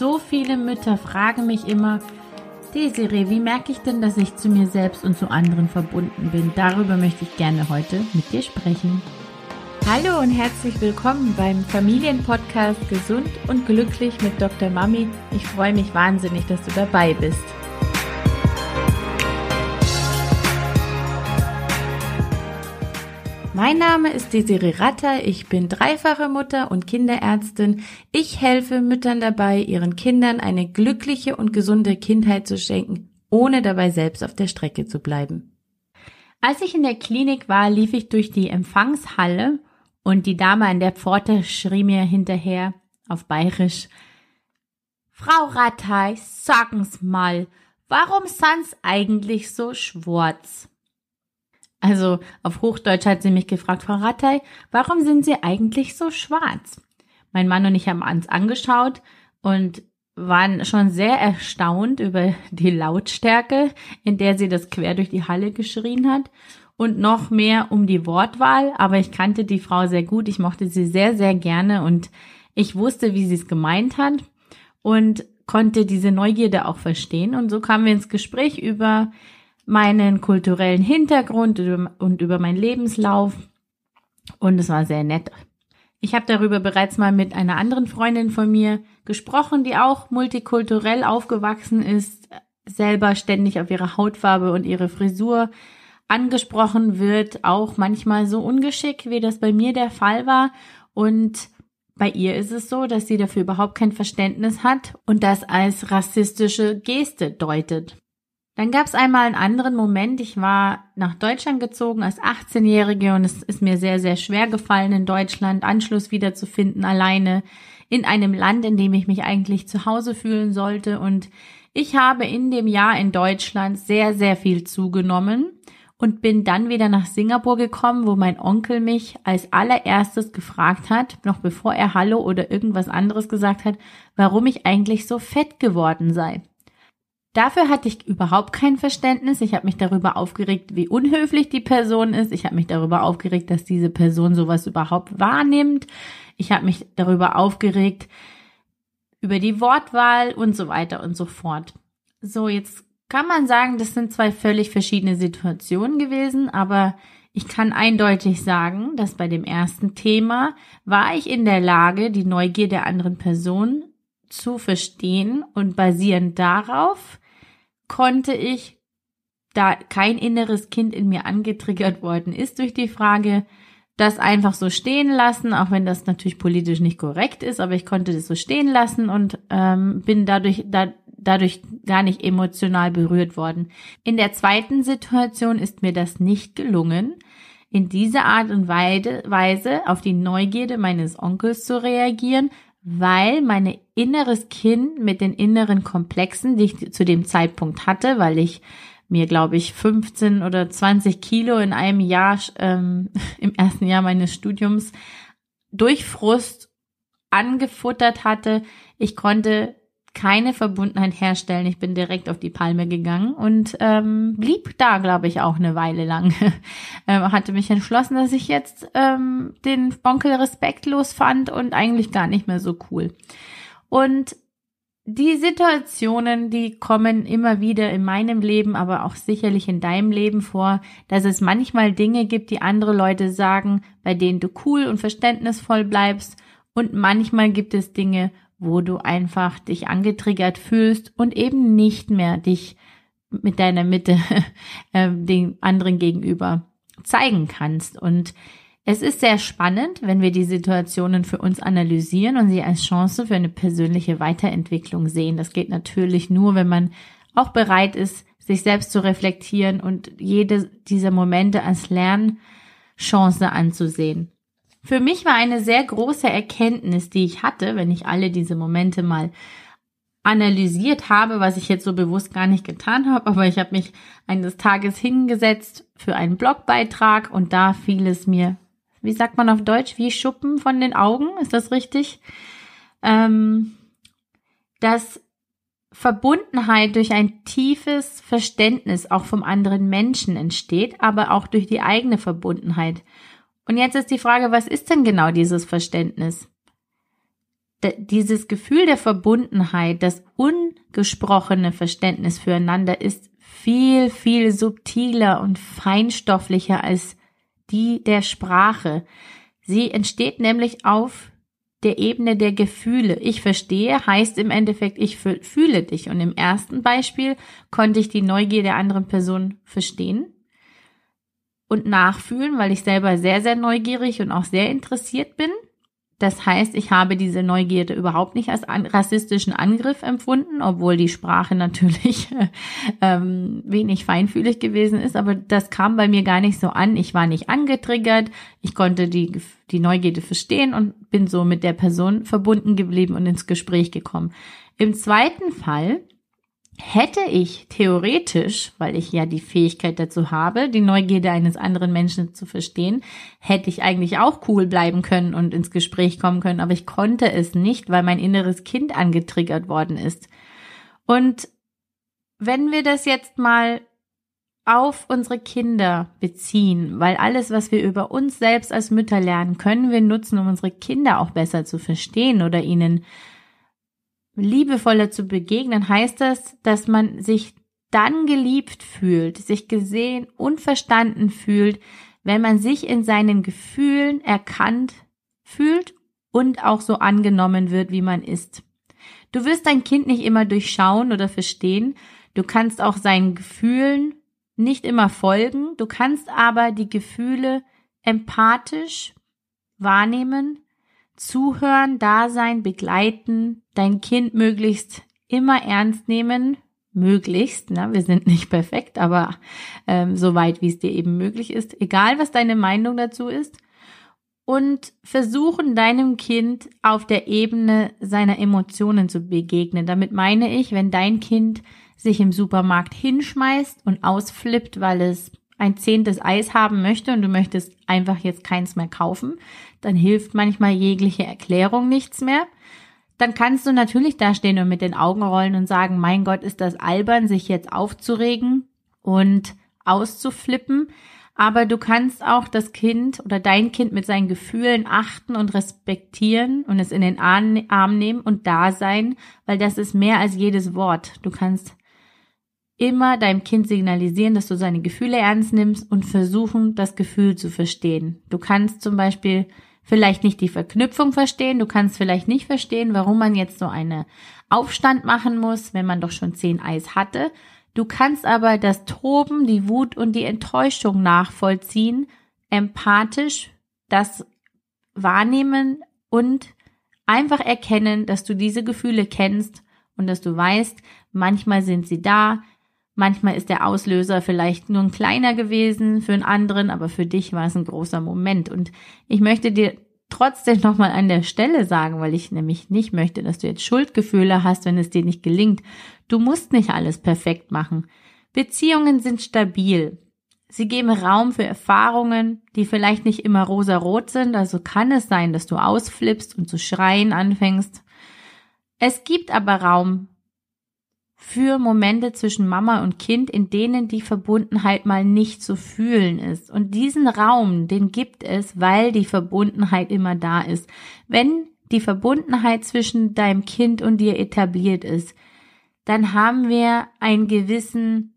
So viele Mütter fragen mich immer, Desiree, wie merke ich denn, dass ich zu mir selbst und zu anderen verbunden bin? Darüber möchte ich gerne heute mit dir sprechen. Hallo und herzlich willkommen beim Familienpodcast Gesund und Glücklich mit Dr. Mami. Ich freue mich wahnsinnig, dass du dabei bist. Mein Name ist Desiree Ratter, ich bin dreifache Mutter und Kinderärztin. Ich helfe Müttern dabei, ihren Kindern eine glückliche und gesunde Kindheit zu schenken, ohne dabei selbst auf der Strecke zu bleiben. Als ich in der Klinik war, lief ich durch die Empfangshalle und die Dame an der Pforte schrie mir hinterher auf Bayerisch, Frau Rattay, sagen's mal, warum sind's eigentlich so schwarz? Also auf Hochdeutsch hat sie mich gefragt, Frau Rattay, warum sind Sie eigentlich so schwarz? Mein Mann und ich haben uns angeschaut und waren schon sehr erstaunt über die Lautstärke, in der sie das quer durch die Halle geschrien hat und noch mehr um die Wortwahl, aber ich kannte die Frau sehr gut, ich mochte sie sehr, sehr gerne und ich wusste, wie sie es gemeint hat und konnte diese Neugierde auch verstehen. Und so kamen wir ins Gespräch über meinen kulturellen Hintergrund und über meinen Lebenslauf. Und es war sehr nett. Ich habe darüber bereits mal mit einer anderen Freundin von mir gesprochen, die auch multikulturell aufgewachsen ist, selber ständig auf ihre Hautfarbe und ihre Frisur angesprochen wird, auch manchmal so ungeschickt, wie das bei mir der Fall war. Und bei ihr ist es so, dass sie dafür überhaupt kein Verständnis hat und das als rassistische Geste deutet. Dann gab es einmal einen anderen Moment. Ich war nach Deutschland gezogen als 18-Jährige und es ist mir sehr, sehr schwer gefallen, in Deutschland Anschluss wiederzufinden, alleine in einem Land, in dem ich mich eigentlich zu Hause fühlen sollte. Und ich habe in dem Jahr in Deutschland sehr, sehr viel zugenommen und bin dann wieder nach Singapur gekommen, wo mein Onkel mich als allererstes gefragt hat, noch bevor er Hallo oder irgendwas anderes gesagt hat, warum ich eigentlich so fett geworden sei. Dafür hatte ich überhaupt kein Verständnis. Ich habe mich darüber aufgeregt, wie unhöflich die Person ist. Ich habe mich darüber aufgeregt, dass diese Person sowas überhaupt wahrnimmt. Ich habe mich darüber aufgeregt, über die Wortwahl und so weiter und so fort. So, jetzt kann man sagen, das sind zwei völlig verschiedene Situationen gewesen, aber ich kann eindeutig sagen, dass bei dem ersten Thema war ich in der Lage, die Neugier der anderen Person zu verstehen und basierend darauf konnte ich, da kein inneres Kind in mir angetriggert worden ist durch die Frage, das einfach so stehen lassen, auch wenn das natürlich politisch nicht korrekt ist, aber ich konnte das so stehen lassen und ähm, bin dadurch da, dadurch gar nicht emotional berührt worden. In der zweiten Situation ist mir das nicht gelungen, in dieser Art und Weise auf die Neugierde meines Onkels zu reagieren, weil mein inneres Kind mit den inneren Komplexen, die ich zu dem Zeitpunkt hatte, weil ich mir, glaube ich, 15 oder 20 Kilo in einem Jahr, ähm, im ersten Jahr meines Studiums, durch Frust angefuttert hatte. Ich konnte keine Verbundenheit herstellen. Ich bin direkt auf die Palme gegangen und ähm, blieb da, glaube ich, auch eine Weile lang. ähm, hatte mich entschlossen, dass ich jetzt ähm, den Bonkel respektlos fand und eigentlich gar nicht mehr so cool. Und die Situationen, die kommen immer wieder in meinem Leben, aber auch sicherlich in deinem Leben vor, dass es manchmal Dinge gibt, die andere Leute sagen, bei denen du cool und verständnisvoll bleibst. Und manchmal gibt es Dinge, wo du einfach dich angetriggert fühlst und eben nicht mehr dich mit deiner Mitte äh, den anderen gegenüber zeigen kannst. Und es ist sehr spannend, wenn wir die Situationen für uns analysieren und sie als Chance für eine persönliche Weiterentwicklung sehen. Das geht natürlich nur, wenn man auch bereit ist, sich selbst zu reflektieren und jede dieser Momente als Lernchance anzusehen. Für mich war eine sehr große Erkenntnis, die ich hatte, wenn ich alle diese Momente mal analysiert habe, was ich jetzt so bewusst gar nicht getan habe, aber ich habe mich eines Tages hingesetzt für einen Blogbeitrag und da fiel es mir, wie sagt man auf Deutsch, wie Schuppen von den Augen, ist das richtig? Ähm, dass Verbundenheit durch ein tiefes Verständnis auch vom anderen Menschen entsteht, aber auch durch die eigene Verbundenheit. Und jetzt ist die Frage, was ist denn genau dieses Verständnis? dieses Gefühl der Verbundenheit, das ungesprochene Verständnis füreinander ist viel, viel subtiler und feinstofflicher als die der Sprache. Sie entsteht nämlich auf der Ebene der Gefühle. Ich verstehe heißt im Endeffekt, ich fühle dich. Und im ersten Beispiel konnte ich die Neugier der anderen Person verstehen und nachfühlen, weil ich selber sehr, sehr neugierig und auch sehr interessiert bin. Das heißt, ich habe diese Neugierde überhaupt nicht als an, rassistischen Angriff empfunden, obwohl die Sprache natürlich ähm, wenig feinfühlig gewesen ist. Aber das kam bei mir gar nicht so an. Ich war nicht angetriggert. Ich konnte die, die Neugierde verstehen und bin so mit der Person verbunden geblieben und ins Gespräch gekommen. Im zweiten Fall hätte ich theoretisch, weil ich ja die Fähigkeit dazu habe, die Neugierde eines anderen Menschen zu verstehen, hätte ich eigentlich auch cool bleiben können und ins Gespräch kommen können, aber ich konnte es nicht, weil mein inneres Kind angetriggert worden ist. Und wenn wir das jetzt mal auf unsere Kinder beziehen, weil alles, was wir über uns selbst als Mütter lernen, können wir nutzen, um unsere Kinder auch besser zu verstehen oder ihnen liebevoller zu begegnen, heißt das, dass man sich dann geliebt fühlt, sich gesehen und verstanden fühlt, wenn man sich in seinen Gefühlen erkannt fühlt und auch so angenommen wird, wie man ist. Du wirst dein Kind nicht immer durchschauen oder verstehen, du kannst auch seinen Gefühlen nicht immer folgen, du kannst aber die Gefühle empathisch wahrnehmen, zuhören, da sein, begleiten, dein Kind möglichst immer ernst nehmen, möglichst, ne? wir sind nicht perfekt, aber ähm, so weit, wie es dir eben möglich ist, egal was deine Meinung dazu ist, und versuchen deinem Kind auf der Ebene seiner Emotionen zu begegnen. Damit meine ich, wenn dein Kind sich im Supermarkt hinschmeißt und ausflippt, weil es ein zehntes Eis haben möchte und du möchtest einfach jetzt keins mehr kaufen, dann hilft manchmal jegliche Erklärung nichts mehr. Dann kannst du natürlich da stehen und mit den Augen rollen und sagen, mein Gott, ist das albern, sich jetzt aufzuregen und auszuflippen. Aber du kannst auch das Kind oder dein Kind mit seinen Gefühlen achten und respektieren und es in den Arm nehmen und da sein, weil das ist mehr als jedes Wort. Du kannst immer deinem Kind signalisieren, dass du seine Gefühle ernst nimmst und versuchen, das Gefühl zu verstehen. Du kannst zum Beispiel vielleicht nicht die Verknüpfung verstehen, du kannst vielleicht nicht verstehen, warum man jetzt so eine Aufstand machen muss, wenn man doch schon zehn Eis hatte. Du kannst aber das Toben, die Wut und die Enttäuschung nachvollziehen, empathisch das wahrnehmen und einfach erkennen, dass du diese Gefühle kennst und dass du weißt, manchmal sind sie da, Manchmal ist der Auslöser vielleicht nur ein kleiner gewesen für einen anderen, aber für dich war es ein großer Moment. Und ich möchte dir trotzdem nochmal an der Stelle sagen, weil ich nämlich nicht möchte, dass du jetzt Schuldgefühle hast, wenn es dir nicht gelingt. Du musst nicht alles perfekt machen. Beziehungen sind stabil. Sie geben Raum für Erfahrungen, die vielleicht nicht immer rosarot sind, also kann es sein, dass du ausflippst und zu schreien anfängst. Es gibt aber Raum für Momente zwischen Mama und Kind, in denen die Verbundenheit mal nicht zu fühlen ist. Und diesen Raum, den gibt es, weil die Verbundenheit immer da ist. Wenn die Verbundenheit zwischen deinem Kind und dir etabliert ist, dann haben wir einen gewissen,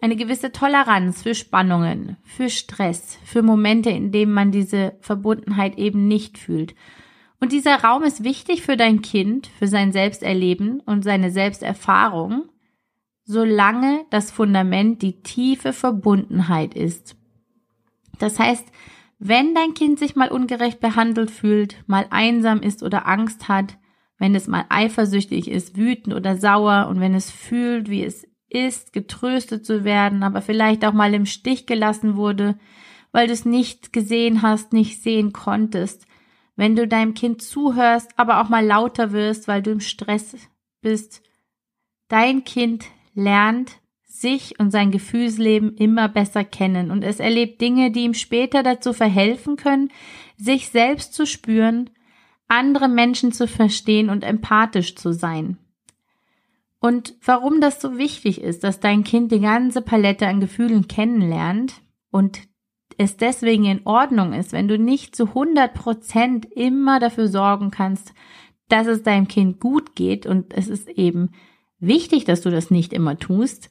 eine gewisse Toleranz für Spannungen, für Stress, für Momente, in denen man diese Verbundenheit eben nicht fühlt. Und dieser Raum ist wichtig für dein Kind, für sein Selbsterleben und seine Selbsterfahrung, solange das Fundament die tiefe Verbundenheit ist. Das heißt, wenn dein Kind sich mal ungerecht behandelt fühlt, mal einsam ist oder Angst hat, wenn es mal eifersüchtig ist, wütend oder sauer und wenn es fühlt, wie es ist, getröstet zu werden, aber vielleicht auch mal im Stich gelassen wurde, weil du es nicht gesehen hast, nicht sehen konntest, wenn du deinem Kind zuhörst, aber auch mal lauter wirst, weil du im Stress bist. Dein Kind lernt sich und sein Gefühlsleben immer besser kennen und es erlebt Dinge, die ihm später dazu verhelfen können, sich selbst zu spüren, andere Menschen zu verstehen und empathisch zu sein. Und warum das so wichtig ist, dass dein Kind die ganze Palette an Gefühlen kennenlernt und es deswegen in Ordnung ist, wenn du nicht zu 100 Prozent immer dafür sorgen kannst, dass es deinem Kind gut geht und es ist eben wichtig, dass du das nicht immer tust.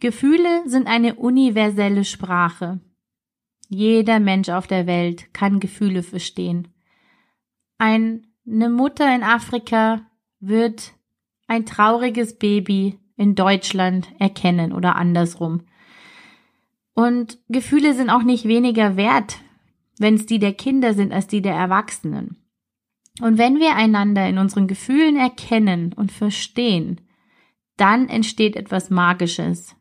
Gefühle sind eine universelle Sprache. Jeder Mensch auf der Welt kann Gefühle verstehen. Ein, eine Mutter in Afrika wird ein trauriges Baby in Deutschland erkennen oder andersrum. Und Gefühle sind auch nicht weniger wert, wenn es die der Kinder sind, als die der Erwachsenen. Und wenn wir einander in unseren Gefühlen erkennen und verstehen, dann entsteht etwas Magisches.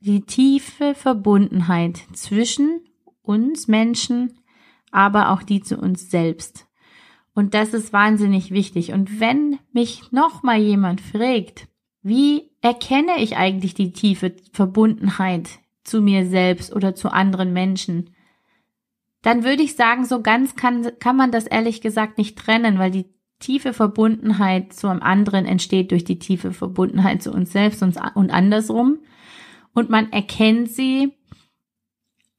Die tiefe Verbundenheit zwischen uns Menschen, aber auch die zu uns selbst. Und das ist wahnsinnig wichtig. Und wenn mich nochmal jemand fragt, wie erkenne ich eigentlich die tiefe Verbundenheit zu mir selbst oder zu anderen Menschen? Dann würde ich sagen, so ganz kann, kann man das ehrlich gesagt nicht trennen, weil die tiefe Verbundenheit zu einem anderen entsteht durch die tiefe Verbundenheit zu uns selbst und, und andersrum. Und man erkennt sie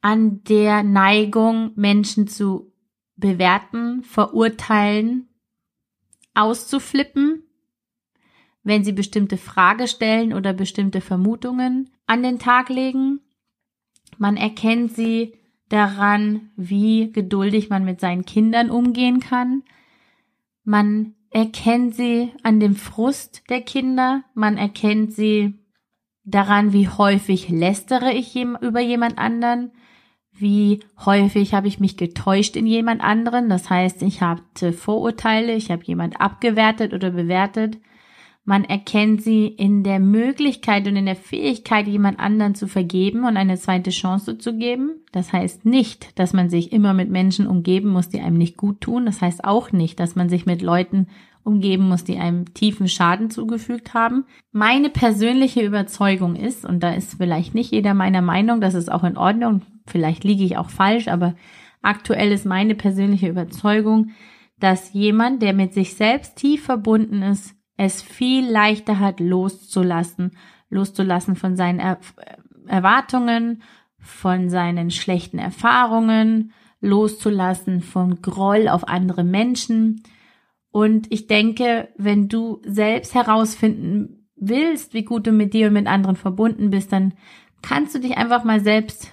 an der Neigung, Menschen zu bewerten, verurteilen, auszuflippen, wenn sie bestimmte Frage stellen oder bestimmte Vermutungen an den Tag legen. Man erkennt sie daran, wie geduldig man mit seinen Kindern umgehen kann. Man erkennt sie an dem Frust der Kinder. Man erkennt sie daran, wie häufig lästere ich über jemand anderen. Wie häufig habe ich mich getäuscht in jemand anderen? Das heißt, ich hatte Vorurteile, ich habe jemand abgewertet oder bewertet. Man erkennt sie in der Möglichkeit und in der Fähigkeit, jemand anderen zu vergeben und eine zweite Chance zu geben. Das heißt nicht, dass man sich immer mit Menschen umgeben muss, die einem nicht gut tun. Das heißt auch nicht, dass man sich mit Leuten umgeben muss, die einem tiefen Schaden zugefügt haben. Meine persönliche Überzeugung ist, und da ist vielleicht nicht jeder meiner Meinung, das ist auch in Ordnung, vielleicht liege ich auch falsch, aber aktuell ist meine persönliche Überzeugung, dass jemand, der mit sich selbst tief verbunden ist, es viel leichter hat, loszulassen, loszulassen von seinen er Erwartungen, von seinen schlechten Erfahrungen, loszulassen von Groll auf andere Menschen. Und ich denke, wenn du selbst herausfinden willst, wie gut du mit dir und mit anderen verbunden bist, dann kannst du dich einfach mal selbst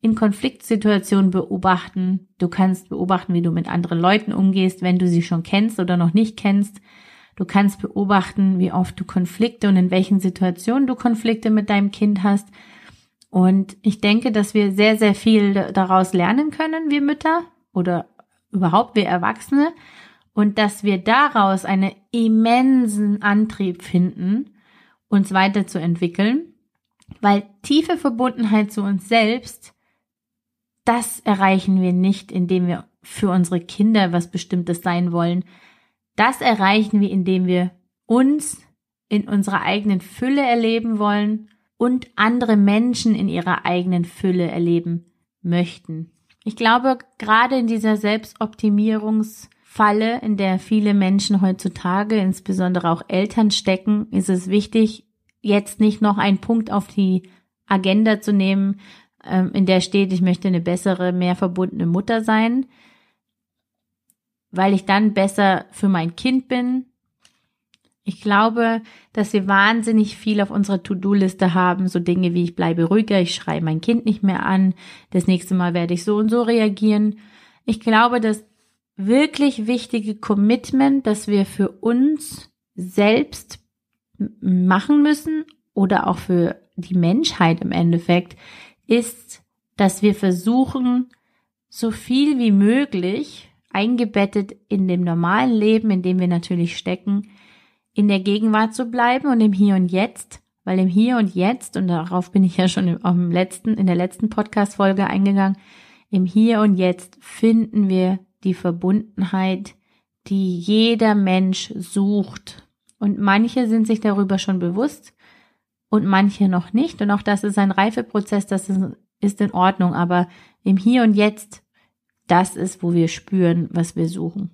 in Konfliktsituationen beobachten. Du kannst beobachten, wie du mit anderen Leuten umgehst, wenn du sie schon kennst oder noch nicht kennst. Du kannst beobachten, wie oft du Konflikte und in welchen Situationen du Konflikte mit deinem Kind hast. Und ich denke, dass wir sehr, sehr viel daraus lernen können, wir Mütter oder überhaupt wir Erwachsene. Und dass wir daraus einen immensen Antrieb finden, uns weiterzuentwickeln. Weil tiefe Verbundenheit zu uns selbst, das erreichen wir nicht, indem wir für unsere Kinder was Bestimmtes sein wollen, das erreichen wir, indem wir uns in unserer eigenen Fülle erleben wollen und andere Menschen in ihrer eigenen Fülle erleben möchten. Ich glaube, gerade in dieser Selbstoptimierungsfalle, in der viele Menschen heutzutage, insbesondere auch Eltern stecken, ist es wichtig, jetzt nicht noch einen Punkt auf die Agenda zu nehmen, ähm, in der steht, ich möchte eine bessere, mehr verbundene Mutter sein, weil ich dann besser für mein Kind bin. Ich glaube, dass wir wahnsinnig viel auf unserer To-Do-Liste haben, so Dinge wie ich bleibe ruhiger, ich schreie mein Kind nicht mehr an, das nächste Mal werde ich so und so reagieren. Ich glaube, das wirklich wichtige Commitment, das wir für uns selbst machen müssen oder auch für die Menschheit im Endeffekt, ist, dass wir versuchen, so viel wie möglich eingebettet in dem normalen Leben, in dem wir natürlich stecken, in der Gegenwart zu bleiben und im Hier und Jetzt, weil im Hier und Jetzt, und darauf bin ich ja schon im, letzten, in der letzten Podcast-Folge eingegangen, im Hier und Jetzt finden wir die Verbundenheit, die jeder Mensch sucht. Und manche sind sich darüber schon bewusst und manche noch nicht. Und auch das ist ein Reifeprozess, das ist in Ordnung. Aber im Hier und Jetzt das ist, wo wir spüren, was wir suchen.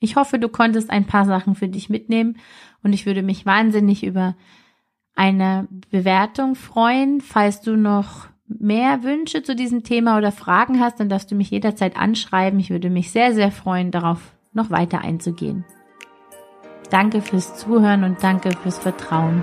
Ich hoffe, du konntest ein paar Sachen für dich mitnehmen und ich würde mich wahnsinnig über eine Bewertung freuen. Falls du noch mehr Wünsche zu diesem Thema oder Fragen hast, dann darfst du mich jederzeit anschreiben. Ich würde mich sehr, sehr freuen, darauf noch weiter einzugehen. Danke fürs Zuhören und danke fürs Vertrauen.